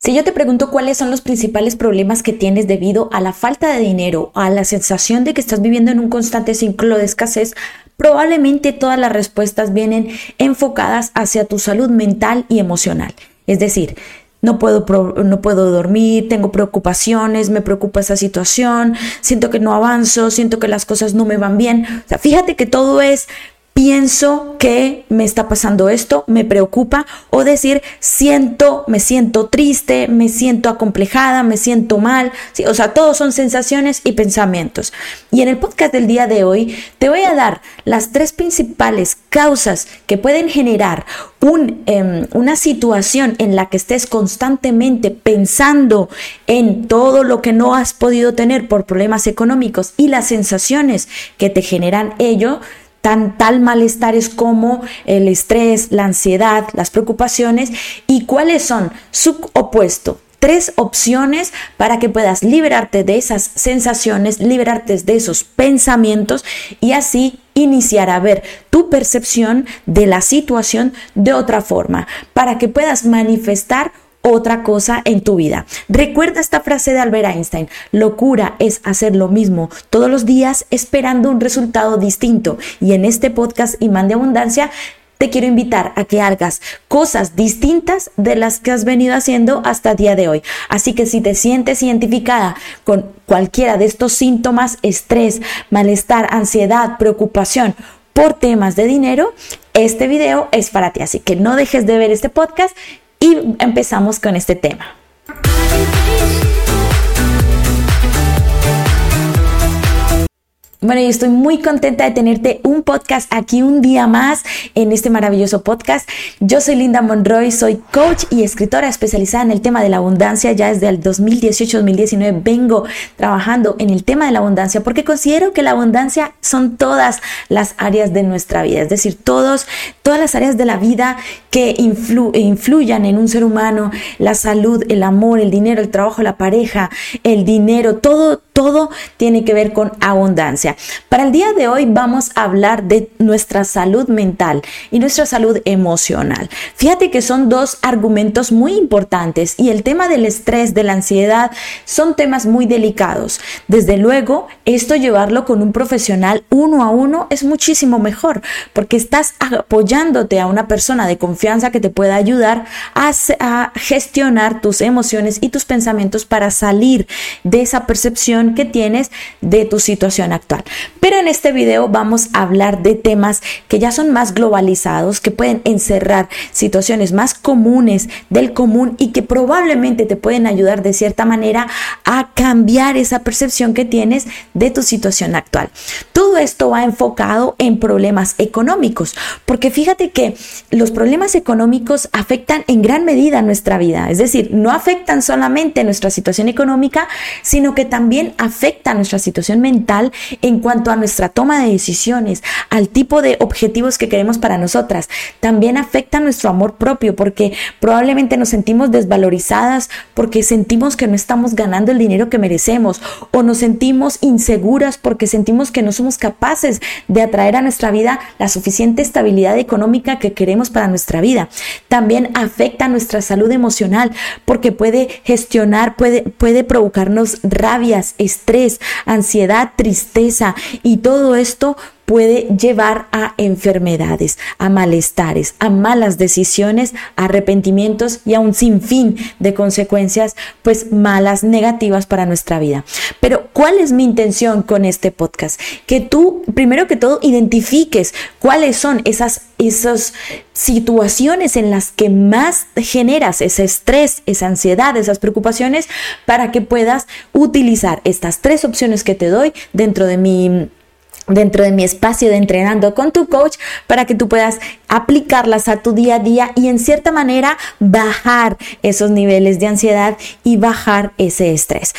Si yo te pregunto cuáles son los principales problemas que tienes debido a la falta de dinero, a la sensación de que estás viviendo en un constante ciclo de escasez, probablemente todas las respuestas vienen enfocadas hacia tu salud mental y emocional. Es decir, no puedo, no puedo dormir, tengo preocupaciones, me preocupa esa situación, siento que no avanzo, siento que las cosas no me van bien. O sea, fíjate que todo es pienso que me está pasando esto, me preocupa, o decir siento, me siento triste, me siento acomplejada, me siento mal, o sea, todos son sensaciones y pensamientos. Y en el podcast del día de hoy te voy a dar las tres principales causas que pueden generar un, em, una situación en la que estés constantemente pensando en todo lo que no has podido tener por problemas económicos y las sensaciones que te generan ello tan tal malestares como el estrés, la ansiedad, las preocupaciones y cuáles son su opuesto. Tres opciones para que puedas liberarte de esas sensaciones, liberarte de esos pensamientos y así iniciar a ver tu percepción de la situación de otra forma, para que puedas manifestar otra cosa en tu vida. Recuerda esta frase de Albert Einstein, locura es hacer lo mismo todos los días esperando un resultado distinto. Y en este podcast Imán de Abundancia te quiero invitar a que hagas cosas distintas de las que has venido haciendo hasta el día de hoy. Así que si te sientes identificada con cualquiera de estos síntomas, estrés, malestar, ansiedad, preocupación por temas de dinero, este video es para ti. Así que no dejes de ver este podcast y empezamos con este tema. Bueno, yo estoy muy contenta de tenerte un podcast aquí un día más en este maravilloso podcast. Yo soy Linda Monroy, soy coach y escritora especializada en el tema de la abundancia. Ya desde el 2018-2019 vengo trabajando en el tema de la abundancia porque considero que la abundancia son todas las áreas de nuestra vida, es decir, todos, todas las áreas de la vida que influyan en un ser humano, la salud, el amor, el dinero, el trabajo, la pareja, el dinero, todo, todo tiene que ver con abundancia. Para el día de hoy vamos a hablar de nuestra salud mental y nuestra salud emocional. Fíjate que son dos argumentos muy importantes y el tema del estrés, de la ansiedad, son temas muy delicados. Desde luego, esto llevarlo con un profesional uno a uno es muchísimo mejor porque estás apoyándote a una persona de confianza que te pueda ayudar a, a gestionar tus emociones y tus pensamientos para salir de esa percepción que tienes de tu situación actual. Pero en este video vamos a hablar de temas que ya son más globalizados, que pueden encerrar situaciones más comunes del común y que probablemente te pueden ayudar de cierta manera a cambiar esa percepción que tienes de tu situación actual. Todo esto va enfocado en problemas económicos, porque fíjate que los problemas económicos afectan en gran medida nuestra vida, es decir, no afectan solamente nuestra situación económica, sino que también afectan nuestra situación mental en cuanto a nuestra toma de decisiones, al tipo de objetivos que queremos para nosotras. También afecta nuestro amor propio porque probablemente nos sentimos desvalorizadas porque sentimos que no estamos ganando el dinero que merecemos o nos sentimos inseguras porque sentimos que no somos capaces de atraer a nuestra vida la suficiente estabilidad económica que queremos para nuestra vida. También afecta nuestra salud emocional porque puede gestionar, puede, puede provocarnos rabias, estrés, ansiedad, tristeza y todo esto puede llevar a enfermedades, a malestares, a malas decisiones, a arrepentimientos y a un sinfín de consecuencias pues malas, negativas para nuestra vida. Pero ¿cuál es mi intención con este podcast? Que tú primero que todo identifiques cuáles son esas esas situaciones en las que más generas ese estrés, esa ansiedad, esas preocupaciones para que puedas utilizar estas tres opciones que te doy dentro de mi dentro de mi espacio de entrenando con tu coach para que tú puedas aplicarlas a tu día a día y en cierta manera bajar esos niveles de ansiedad y bajar ese estrés.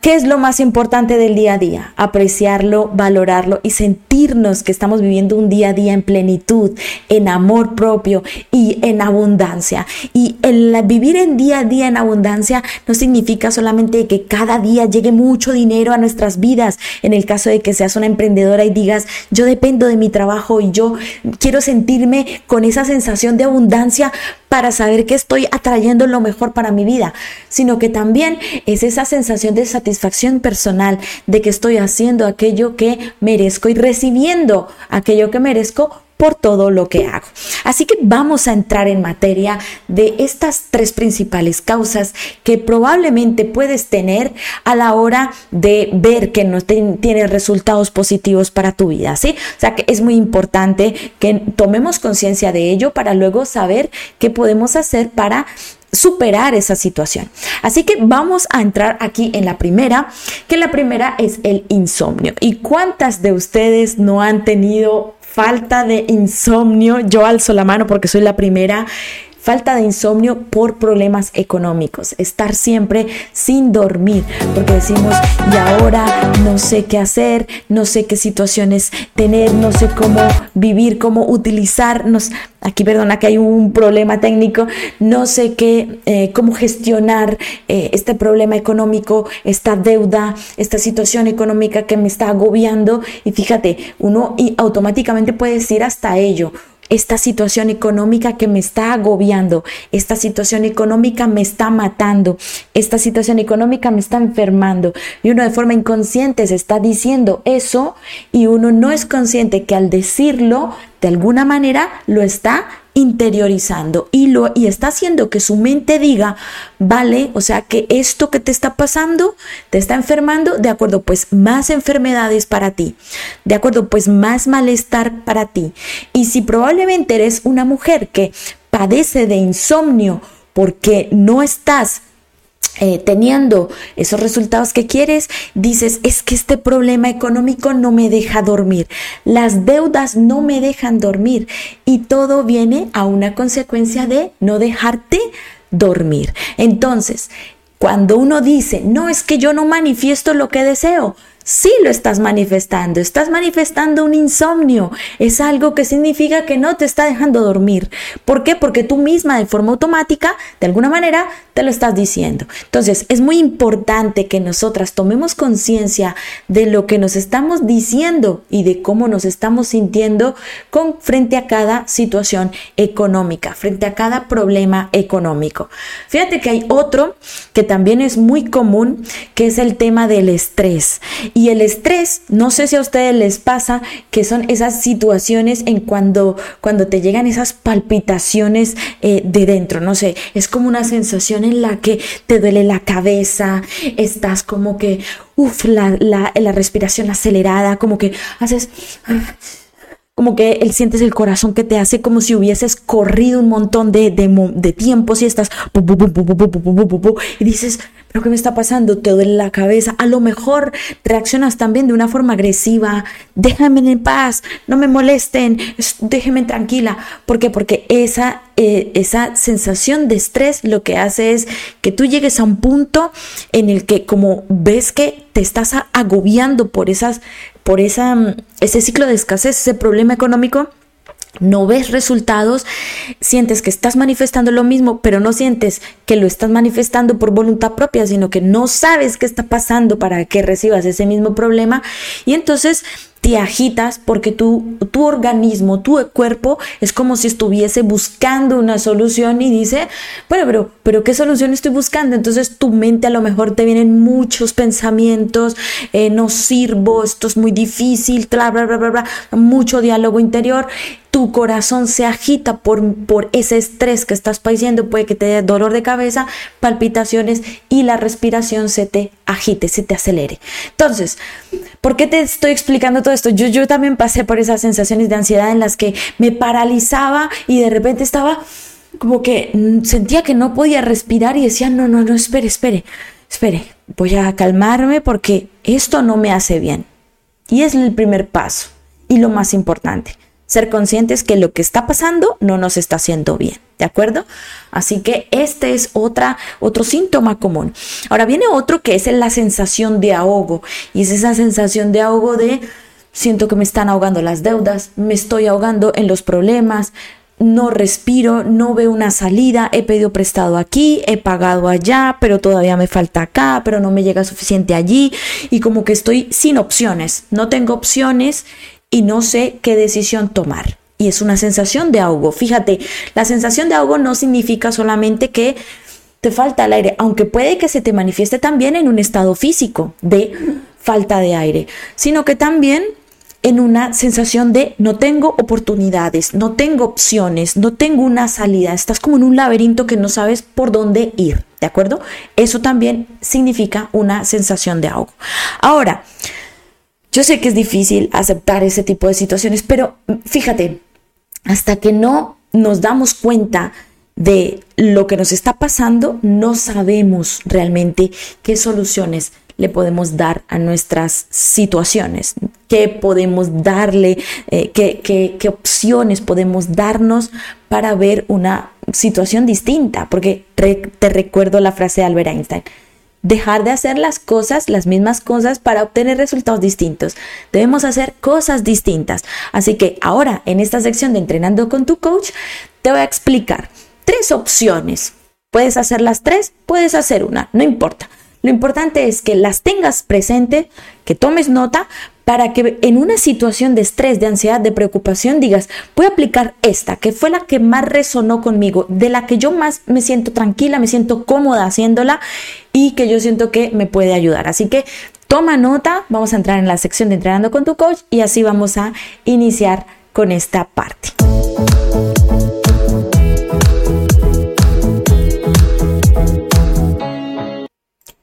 ¿Qué es lo más importante del día a día? Apreciarlo, valorarlo y sentirnos que estamos viviendo un día a día en plenitud, en amor propio y en abundancia. Y el vivir en día a día en abundancia no significa solamente que cada día llegue mucho dinero a nuestras vidas. En el caso de que seas una emprendedora y digas, yo dependo de mi trabajo y yo quiero sentirme con esa sensación de abundancia para saber que estoy atrayendo lo mejor para mi vida, sino que también es esa sensación de satisfacción personal, de que estoy haciendo aquello que merezco y recibiendo aquello que merezco por todo lo que hago. Así que vamos a entrar en materia de estas tres principales causas que probablemente puedes tener a la hora de ver que no tienes resultados positivos para tu vida, ¿sí? O sea que es muy importante que tomemos conciencia de ello para luego saber qué podemos hacer para superar esa situación. Así que vamos a entrar aquí en la primera, que la primera es el insomnio. ¿Y cuántas de ustedes no han tenido falta de insomnio, yo alzo la mano porque soy la primera, falta de insomnio por problemas económicos, estar siempre sin dormir, porque decimos, y ahora no sé qué hacer, no sé qué situaciones tener, no sé cómo vivir, cómo utilizarnos. Aquí, perdona que hay un problema técnico, no sé qué, eh, cómo gestionar eh, este problema económico, esta deuda, esta situación económica que me está agobiando. Y fíjate, uno y automáticamente puede decir hasta ello esta situación económica que me está agobiando, esta situación económica me está matando, esta situación económica me está enfermando. Y uno de forma inconsciente se está diciendo eso y uno no es consciente que al decirlo, de alguna manera lo está interiorizando y lo y está haciendo que su mente diga, vale, o sea, que esto que te está pasando te está enfermando, de acuerdo, pues más enfermedades para ti. De acuerdo, pues más malestar para ti. Y si probablemente eres una mujer que padece de insomnio porque no estás eh, teniendo esos resultados que quieres, dices, es que este problema económico no me deja dormir, las deudas no me dejan dormir y todo viene a una consecuencia de no dejarte dormir. Entonces, cuando uno dice, no es que yo no manifiesto lo que deseo, sí lo estás manifestando, estás manifestando un insomnio, es algo que significa que no te está dejando dormir. ¿Por qué? Porque tú misma de forma automática, de alguna manera, te lo estás diciendo. Entonces, es muy importante que nosotras tomemos conciencia de lo que nos estamos diciendo y de cómo nos estamos sintiendo con frente a cada situación económica, frente a cada problema económico. Fíjate que hay otro que también es muy común, que es el tema del estrés. Y el estrés, no sé si a ustedes les pasa que son esas situaciones en cuando, cuando te llegan esas palpitaciones eh, de dentro, no sé, es como una sensación en la que te duele la cabeza, estás como que, uff, la, la, la respiración acelerada, como que haces como que él sientes el corazón que te hace como si hubieses corrido un montón de, de, de tiempos y estás y dices, pero ¿qué me está pasando? Te duele la cabeza. A lo mejor reaccionas también de una forma agresiva. Déjame en paz, no me molesten, déjenme tranquila. ¿Por qué? Porque esa, eh, esa sensación de estrés lo que hace es que tú llegues a un punto en el que como ves que te estás agobiando por esas, por esa, ese ciclo de escasez, ese problema económico, no ves resultados, sientes que estás manifestando lo mismo, pero no sientes que lo estás manifestando por voluntad propia, sino que no sabes qué está pasando para que recibas ese mismo problema. Y entonces te agitas porque tu, tu organismo, tu cuerpo es como si estuviese buscando una solución y dice, bueno, pero, pero ¿qué solución estoy buscando? Entonces tu mente a lo mejor te vienen muchos pensamientos, eh, no sirvo, esto es muy difícil, bla, bla, bla, bla, bla, mucho diálogo interior tu corazón se agita por, por, ese estrés que estás padeciendo, puede que te dé dolor de cabeza, palpitaciones y la respiración se te agite, se te acelere. Entonces, ¿por qué te estoy explicando todo esto? Yo, yo también pasé por esas sensaciones de ansiedad en las que me paralizaba y de repente estaba como que sentía que no podía respirar y decía, no, no, no, espere, espere, espere, voy a calmarme porque esto no me hace bien. Y es el primer paso y lo más importante ser conscientes que lo que está pasando no nos está haciendo bien, ¿de acuerdo? Así que este es otra, otro síntoma común. Ahora viene otro que es la sensación de ahogo y es esa sensación de ahogo de siento que me están ahogando las deudas, me estoy ahogando en los problemas, no respiro, no veo una salida, he pedido prestado aquí, he pagado allá, pero todavía me falta acá, pero no me llega suficiente allí y como que estoy sin opciones, no tengo opciones y no sé qué decisión tomar. y es una sensación de ahogo. Fíjate, la sensación de ahogo no significa solamente que te falta el aire, aunque puede que se te manifieste también en un estado físico de falta de aire, sino que también en una sensación de no tengo oportunidades, no tengo opciones, no tengo una salida, estás como en un laberinto que no sabes por dónde ir, ¿de acuerdo? Eso también significa una sensación de ahogo. Ahora, yo sé que es difícil aceptar ese tipo de situaciones, pero fíjate, hasta que no nos damos cuenta de lo que nos está pasando, no sabemos realmente qué soluciones le podemos dar a nuestras situaciones, qué podemos darle, eh, qué, qué opciones podemos darnos para ver una situación distinta, porque te recuerdo la frase de Albert Einstein, dejar de hacer las cosas, las mismas cosas, para obtener resultados distintos. Debemos hacer cosas distintas. Así que ahora, en esta sección de Entrenando con tu coach, te voy a explicar tres opciones. Puedes hacer las tres, puedes hacer una, no importa. Lo importante es que las tengas presente, que tomes nota para que en una situación de estrés, de ansiedad, de preocupación digas, voy a aplicar esta, que fue la que más resonó conmigo, de la que yo más me siento tranquila, me siento cómoda haciéndola y que yo siento que me puede ayudar. Así que toma nota, vamos a entrar en la sección de entrenando con tu coach y así vamos a iniciar con esta parte.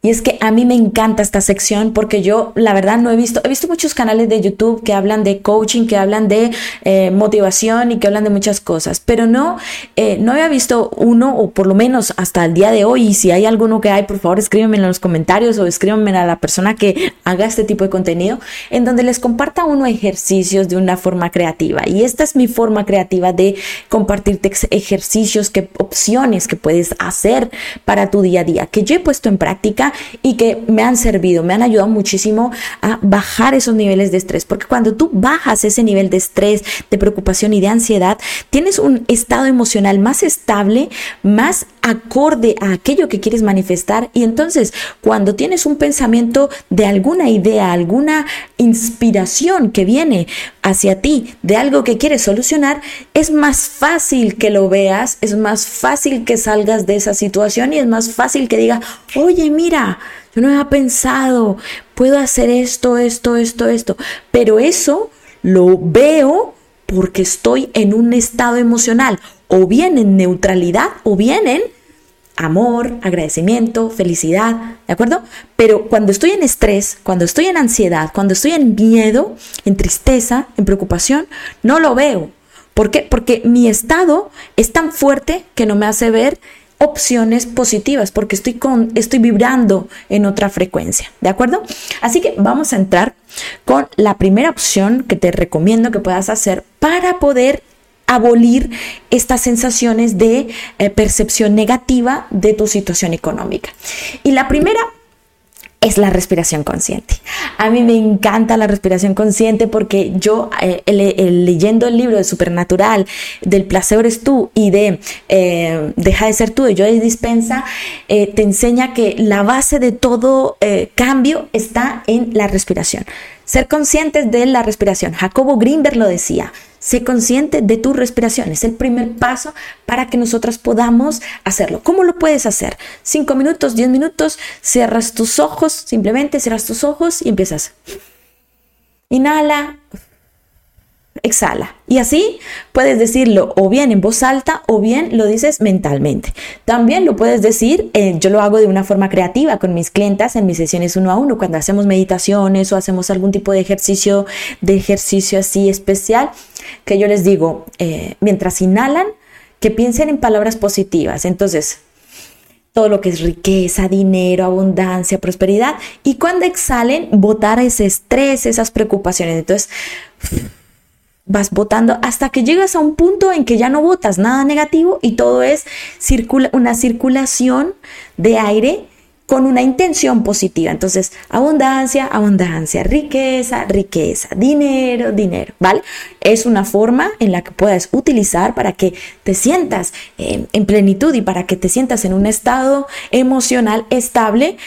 Y es que a mí me encanta esta sección porque yo, la verdad, no he visto, he visto muchos canales de YouTube que hablan de coaching, que hablan de eh, motivación y que hablan de muchas cosas, pero no, eh, no había visto uno, o por lo menos hasta el día de hoy, y si hay alguno que hay, por favor, escríbanme en los comentarios o escríbanme a la persona que haga este tipo de contenido, en donde les comparta uno ejercicios de una forma creativa. Y esta es mi forma creativa de compartirte ejercicios, que, opciones que puedes hacer para tu día a día, que yo he puesto en práctica y que me han servido, me han ayudado muchísimo a bajar esos niveles de estrés, porque cuando tú bajas ese nivel de estrés, de preocupación y de ansiedad, tienes un estado emocional más estable, más acorde a aquello que quieres manifestar. Y entonces cuando tienes un pensamiento de alguna idea, alguna inspiración que viene hacia ti de algo que quieres solucionar, es más fácil que lo veas, es más fácil que salgas de esa situación y es más fácil que diga, oye, mira, yo no había pensado, puedo hacer esto, esto, esto, esto, pero eso lo veo porque estoy en un estado emocional o bien en neutralidad o bien en amor, agradecimiento, felicidad, ¿de acuerdo? Pero cuando estoy en estrés, cuando estoy en ansiedad, cuando estoy en miedo, en tristeza, en preocupación, no lo veo. ¿Por qué? Porque mi estado es tan fuerte que no me hace ver opciones positivas porque estoy con estoy vibrando en otra frecuencia, ¿de acuerdo? Así que vamos a entrar con la primera opción que te recomiendo que puedas hacer para poder abolir estas sensaciones de eh, percepción negativa de tu situación económica. Y la primera es la respiración consciente. A mí me encanta la respiración consciente porque yo eh, leyendo el libro de Supernatural, del placer eres tú y de eh, Deja de ser tú de Dispensa, te enseña que la base de todo cambio está en la respiración. Ser conscientes de la respiración. Jacobo Greenberg lo decía. Sé consciente de tu respiración. Es el primer paso para que nosotras podamos hacerlo. ¿Cómo lo puedes hacer? Cinco minutos, diez minutos, cierras tus ojos, simplemente cierras tus ojos y empiezas. Inhala, exhala. Y así puedes decirlo o bien en voz alta o bien lo dices mentalmente. También lo puedes decir, eh, yo lo hago de una forma creativa con mis clientas en mis sesiones uno a uno, cuando hacemos meditaciones o hacemos algún tipo de ejercicio, de ejercicio así especial, que yo les digo, eh, mientras inhalan, que piensen en palabras positivas. Entonces, todo lo que es riqueza, dinero, abundancia, prosperidad. Y cuando exhalen, botar ese estrés, esas preocupaciones. Entonces, vas votando hasta que llegas a un punto en que ya no votas nada negativo y todo es una circulación de aire con una intención positiva. Entonces, abundancia, abundancia, riqueza, riqueza, dinero, dinero, ¿vale? Es una forma en la que puedes utilizar para que te sientas en plenitud y para que te sientas en un estado emocional estable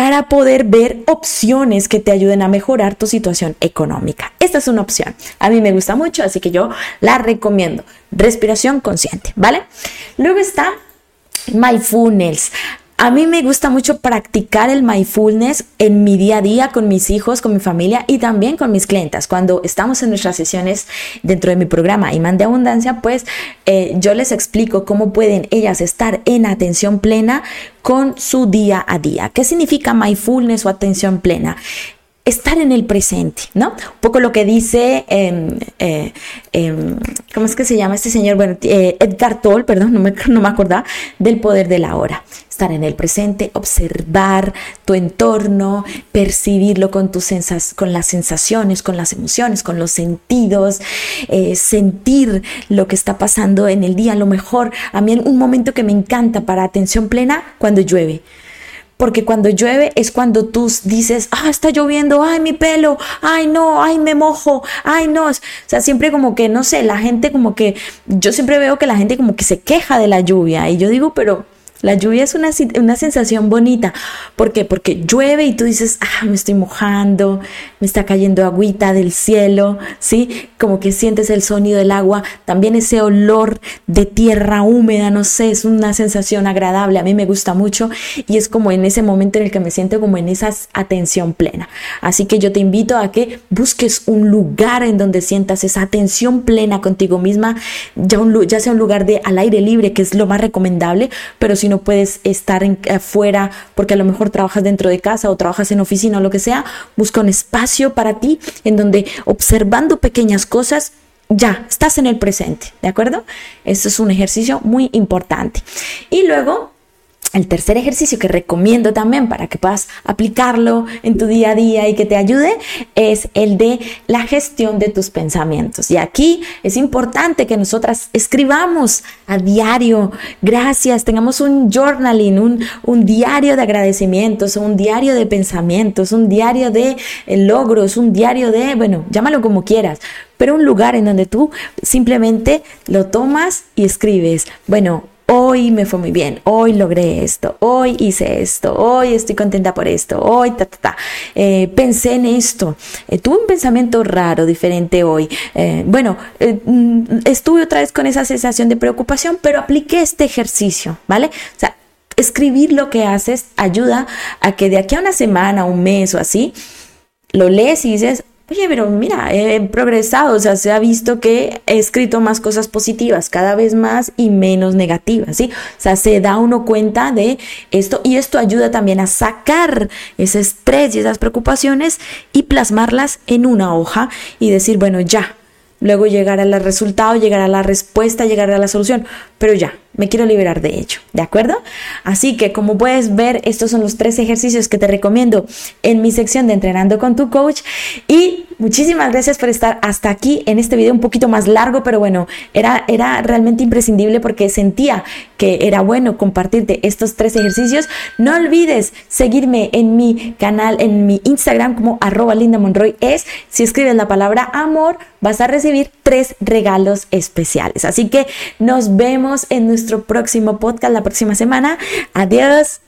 para poder ver opciones que te ayuden a mejorar tu situación económica. Esta es una opción. A mí me gusta mucho, así que yo la recomiendo. Respiración consciente, ¿vale? Luego está Mindfulness. A mí me gusta mucho practicar el mindfulness en mi día a día con mis hijos, con mi familia y también con mis clientas. Cuando estamos en nuestras sesiones dentro de mi programa Imán de Abundancia, pues eh, yo les explico cómo pueden ellas estar en atención plena con su día a día. ¿Qué significa mindfulness o atención plena? Estar en el presente, ¿no? Un poco lo que dice, em, eh, em, ¿cómo es que se llama este señor? Bueno, eh, Edgar Toll, perdón, no me, no me acordaba, del poder de la hora. Estar en el presente, observar tu entorno, percibirlo con, tus con las sensaciones, con las emociones, con los sentidos, eh, sentir lo que está pasando en el día. A lo mejor, a mí un momento que me encanta para atención plena, cuando llueve porque cuando llueve es cuando tú dices, ah, está lloviendo, ay, mi pelo, ay, no, ay, me mojo, ay, no. O sea, siempre como que, no sé, la gente como que, yo siempre veo que la gente como que se queja de la lluvia y yo digo, pero la lluvia es una, una, sensación bonita. ¿Por qué? Porque llueve y tú dices, ah, me estoy mojando, me está cayendo agüita del cielo, ¿sí? Como que sientes el sonido del agua, también ese olor de tierra húmeda, no sé, es una sensación agradable, a mí me gusta mucho y es como en ese momento en el que me siento como en esa atención plena. Así que yo te invito a que busques un lugar en donde sientas esa atención plena contigo misma, ya, un, ya sea un lugar de al aire libre, que es lo más recomendable, pero si no puedes estar afuera porque a lo mejor trabajas dentro de casa o trabajas en oficina o lo que sea, busca un espacio para ti en donde observando pequeñas cosas ya, estás en el presente, ¿de acuerdo? Esto es un ejercicio muy importante. Y luego el tercer ejercicio que recomiendo también para que puedas aplicarlo en tu día a día y que te ayude es el de la gestión de tus pensamientos. Y aquí es importante que nosotras escribamos a diario, gracias, tengamos un journaling, un, un diario de agradecimientos, un diario de pensamientos, un diario de eh, logros, un diario de, bueno, llámalo como quieras, pero un lugar en donde tú simplemente lo tomas y escribes, bueno, hoy me fue muy bien, hoy logré esto, hoy hice esto, hoy estoy contenta por esto, hoy ta, ta, ta. Eh, pensé en esto, eh, tuve un pensamiento raro, diferente hoy. Eh, bueno, mm, estuve otra vez con esa sensación de preocupación, pero apliqué este ejercicio, ¿vale? O sea, escribir lo que haces ayuda a que de aquí a una semana, un mes o así, lo lees y dices, oye, pero mira, he progresado, o sea, se ha visto que he escrito más cosas positivas, cada vez más y menos negativas, ¿sí? O sea, se da uno cuenta de esto y esto ayuda también a sacar ese estrés y esas preocupaciones y plasmarlas en una hoja y decir, bueno, ya, luego llegar al resultado, llegar a la respuesta, llegar a la solución, pero ya, me quiero liberar de ello, ¿de acuerdo? Así que como puedes ver, estos son los tres ejercicios que te recomiendo en mi sección de Entrenando con tu coach y muchísimas gracias por estar hasta aquí en este video un poquito más largo, pero bueno, era, era realmente imprescindible porque sentía que era bueno compartirte estos tres ejercicios. No olvides seguirme en mi canal, en mi Instagram como arroba Linda Monroy es, si escribes la palabra amor, vas a recibir tres regalos especiales. Así que nos vemos en nuestro próximo podcast la próxima semana. Adiós.